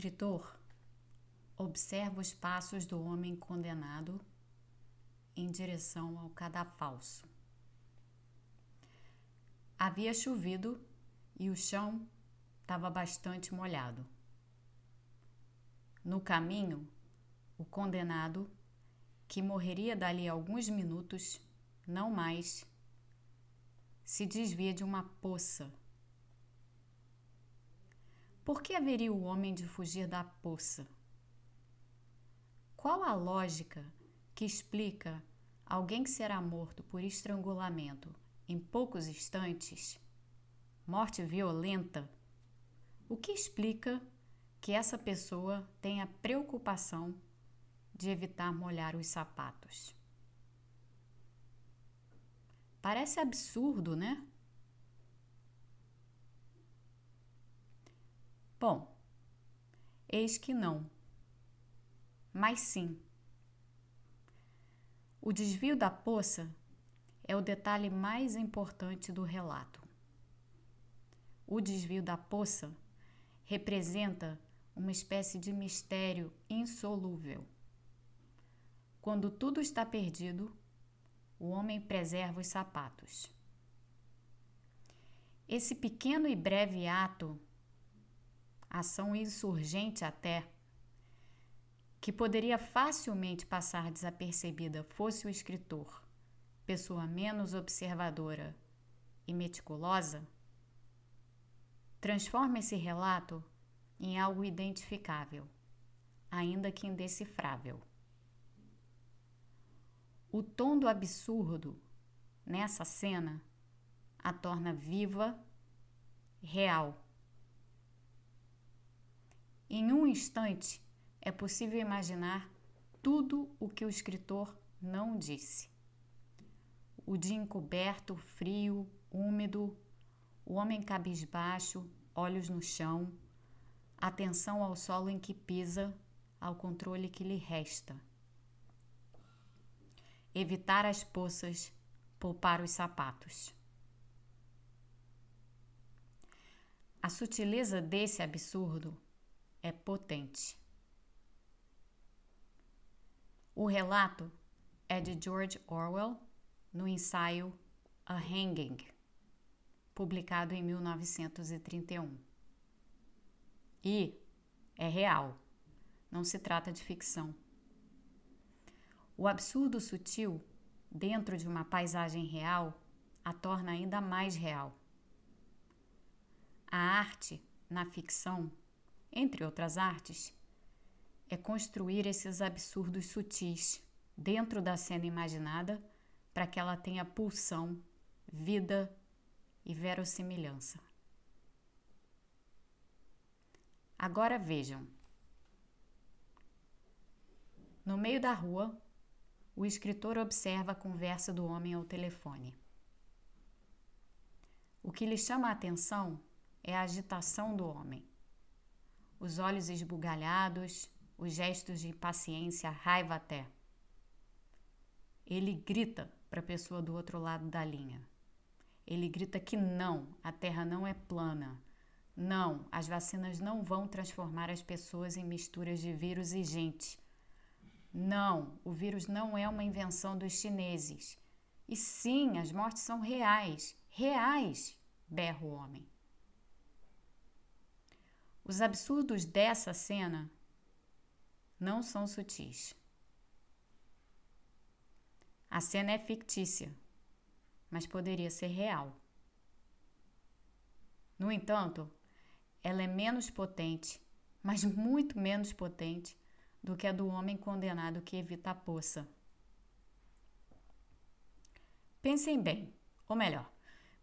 escritor observa os passos do homem condenado em direção ao cadafalso. Havia chovido e o chão estava bastante molhado. No caminho, o condenado, que morreria dali alguns minutos, não mais, se desvia de uma poça por que haveria o homem de fugir da poça? Qual a lógica que explica alguém que será morto por estrangulamento em poucos instantes, morte violenta? O que explica que essa pessoa tenha preocupação de evitar molhar os sapatos? Parece absurdo, né? Bom, eis que não. Mas sim. O desvio da poça é o detalhe mais importante do relato. O desvio da poça representa uma espécie de mistério insolúvel. Quando tudo está perdido, o homem preserva os sapatos. Esse pequeno e breve ato ação insurgente até, que poderia facilmente passar desapercebida fosse o escritor, pessoa menos observadora e meticulosa, transforma esse relato em algo identificável, ainda que indecifrável. O tom do absurdo nessa cena a torna viva, real em um instante, é possível imaginar tudo o que o escritor não disse. O dia encoberto, frio, úmido, o homem cabisbaixo, olhos no chão, atenção ao solo em que pisa, ao controle que lhe resta. Evitar as poças, poupar os sapatos. A sutileza desse absurdo é potente. O relato é de George Orwell no ensaio A Hanging, publicado em 1931. E é real, não se trata de ficção. O absurdo sutil dentro de uma paisagem real a torna ainda mais real. A arte, na ficção, entre outras artes, é construir esses absurdos sutis dentro da cena imaginada para que ela tenha pulsão, vida e verossimilhança. Agora vejam. No meio da rua, o escritor observa a conversa do homem ao telefone. O que lhe chama a atenção é a agitação do homem os olhos esbugalhados, os gestos de impaciência, raiva até. Ele grita para a pessoa do outro lado da linha. Ele grita que não, a Terra não é plana. Não, as vacinas não vão transformar as pessoas em misturas de vírus e gente. Não, o vírus não é uma invenção dos chineses. E sim, as mortes são reais, reais, berra o homem. Os absurdos dessa cena não são sutis. A cena é fictícia, mas poderia ser real. No entanto, ela é menos potente, mas muito menos potente do que a do homem condenado que evita a poça. Pensem bem, ou melhor,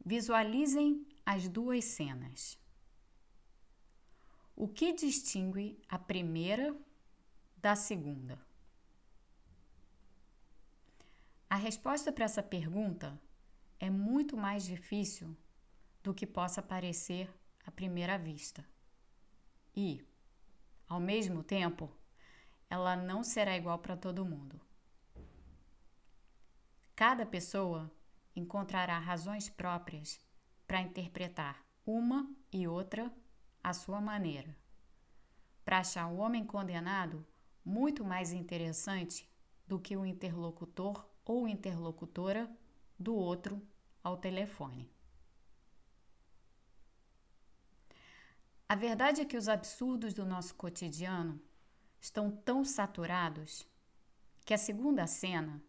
visualizem as duas cenas. O que distingue a primeira da segunda? A resposta para essa pergunta é muito mais difícil do que possa parecer à primeira vista. E, ao mesmo tempo, ela não será igual para todo mundo. Cada pessoa encontrará razões próprias para interpretar uma e outra à sua maneira. para achar o homem condenado muito mais interessante do que o interlocutor ou interlocutora do outro ao telefone. A verdade é que os absurdos do nosso cotidiano estão tão saturados que a segunda cena,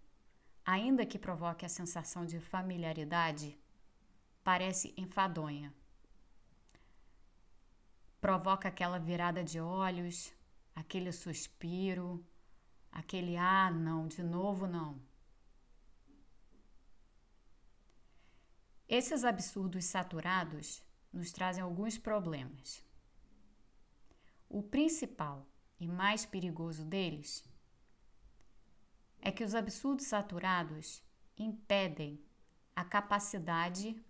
ainda que provoque a sensação de familiaridade, parece enfadonha. Provoca aquela virada de olhos, aquele suspiro, aquele ah, não, de novo não. Esses absurdos saturados nos trazem alguns problemas. O principal e mais perigoso deles é que os absurdos saturados impedem a capacidade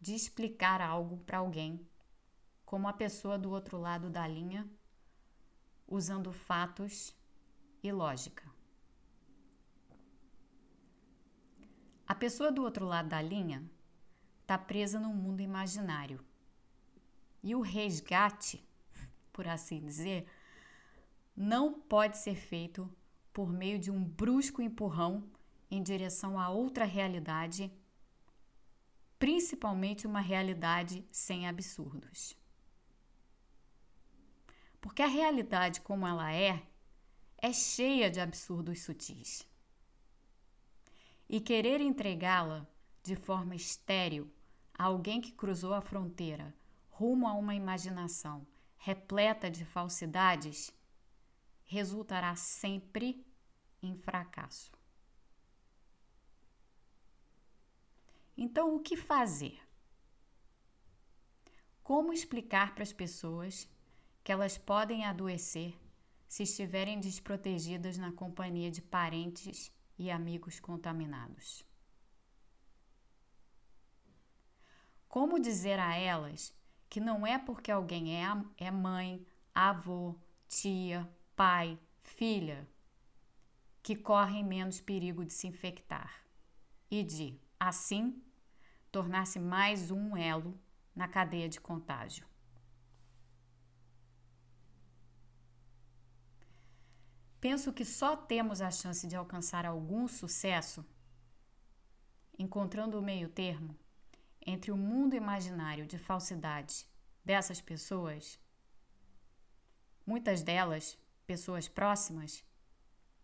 de explicar algo para alguém, como a pessoa do outro lado da linha, usando fatos e lógica. A pessoa do outro lado da linha está presa num mundo imaginário. E o resgate por assim dizer, não pode ser feito por meio de um brusco empurrão em direção a outra realidade, principalmente uma realidade sem absurdos. Porque a realidade como ela é, é cheia de absurdos sutis. E querer entregá-la de forma estéril a alguém que cruzou a fronteira rumo a uma imaginação repleta de falsidades, resultará sempre em fracasso. Então, o que fazer? Como explicar para as pessoas que elas podem adoecer se estiverem desprotegidas na companhia de parentes e amigos contaminados? Como dizer a elas que não é porque alguém é, é mãe, avô, tia, pai, filha, que correm menos perigo de se infectar e de, assim, tornar-se mais um elo na cadeia de contágio. Penso que só temos a chance de alcançar algum sucesso encontrando o meio termo entre o mundo imaginário de falsidade dessas pessoas, muitas delas pessoas próximas,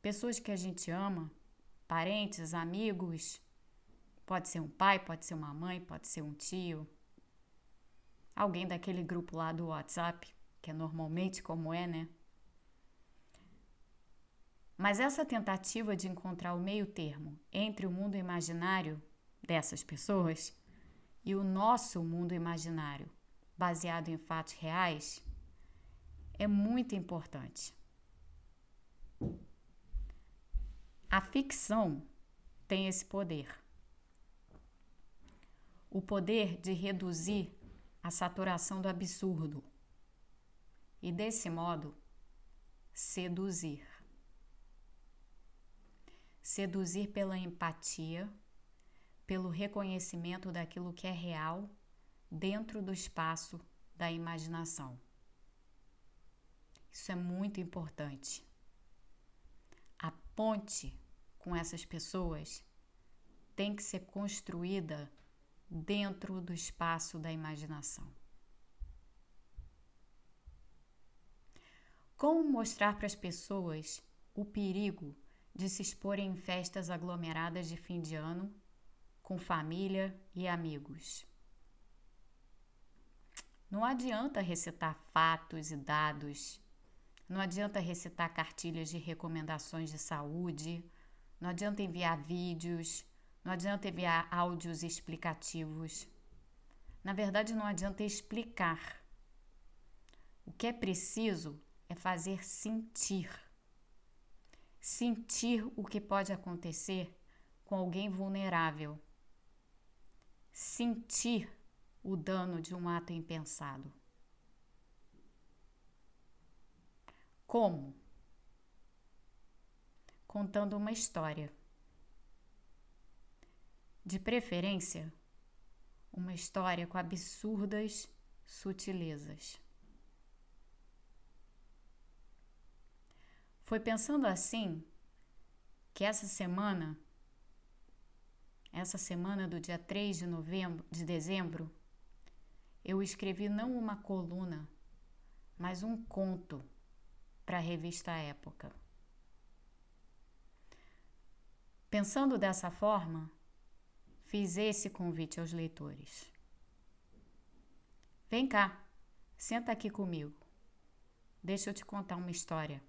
pessoas que a gente ama, parentes, amigos, pode ser um pai, pode ser uma mãe, pode ser um tio, alguém daquele grupo lá do WhatsApp, que é normalmente como é, né? Mas essa tentativa de encontrar o meio termo entre o mundo imaginário dessas pessoas e o nosso mundo imaginário, baseado em fatos reais, é muito importante. A ficção tem esse poder. O poder de reduzir a saturação do absurdo e, desse modo, seduzir. Seduzir pela empatia pelo reconhecimento daquilo que é real dentro do espaço da imaginação. Isso é muito importante. A ponte com essas pessoas tem que ser construída dentro do espaço da imaginação. Como mostrar para as pessoas o perigo de se exporem em festas aglomeradas de fim de ano com família e amigos. Não adianta recitar fatos e dados, não adianta recitar cartilhas de recomendações de saúde, não adianta enviar vídeos, não adianta enviar áudios explicativos. Na verdade, não adianta explicar. O que é preciso é fazer sentir. Sentir o que pode acontecer com alguém vulnerável sentir o dano de um ato impensado. Como? Contando uma história. De preferência, uma história com absurdas sutilezas. Foi pensando assim que essa semana, essa semana do dia 3 de novembro, de dezembro, eu escrevi não uma coluna, mas um conto para a revista Época. Pensando dessa forma, fiz esse convite aos leitores. Vem cá, senta aqui comigo. Deixa eu te contar uma história.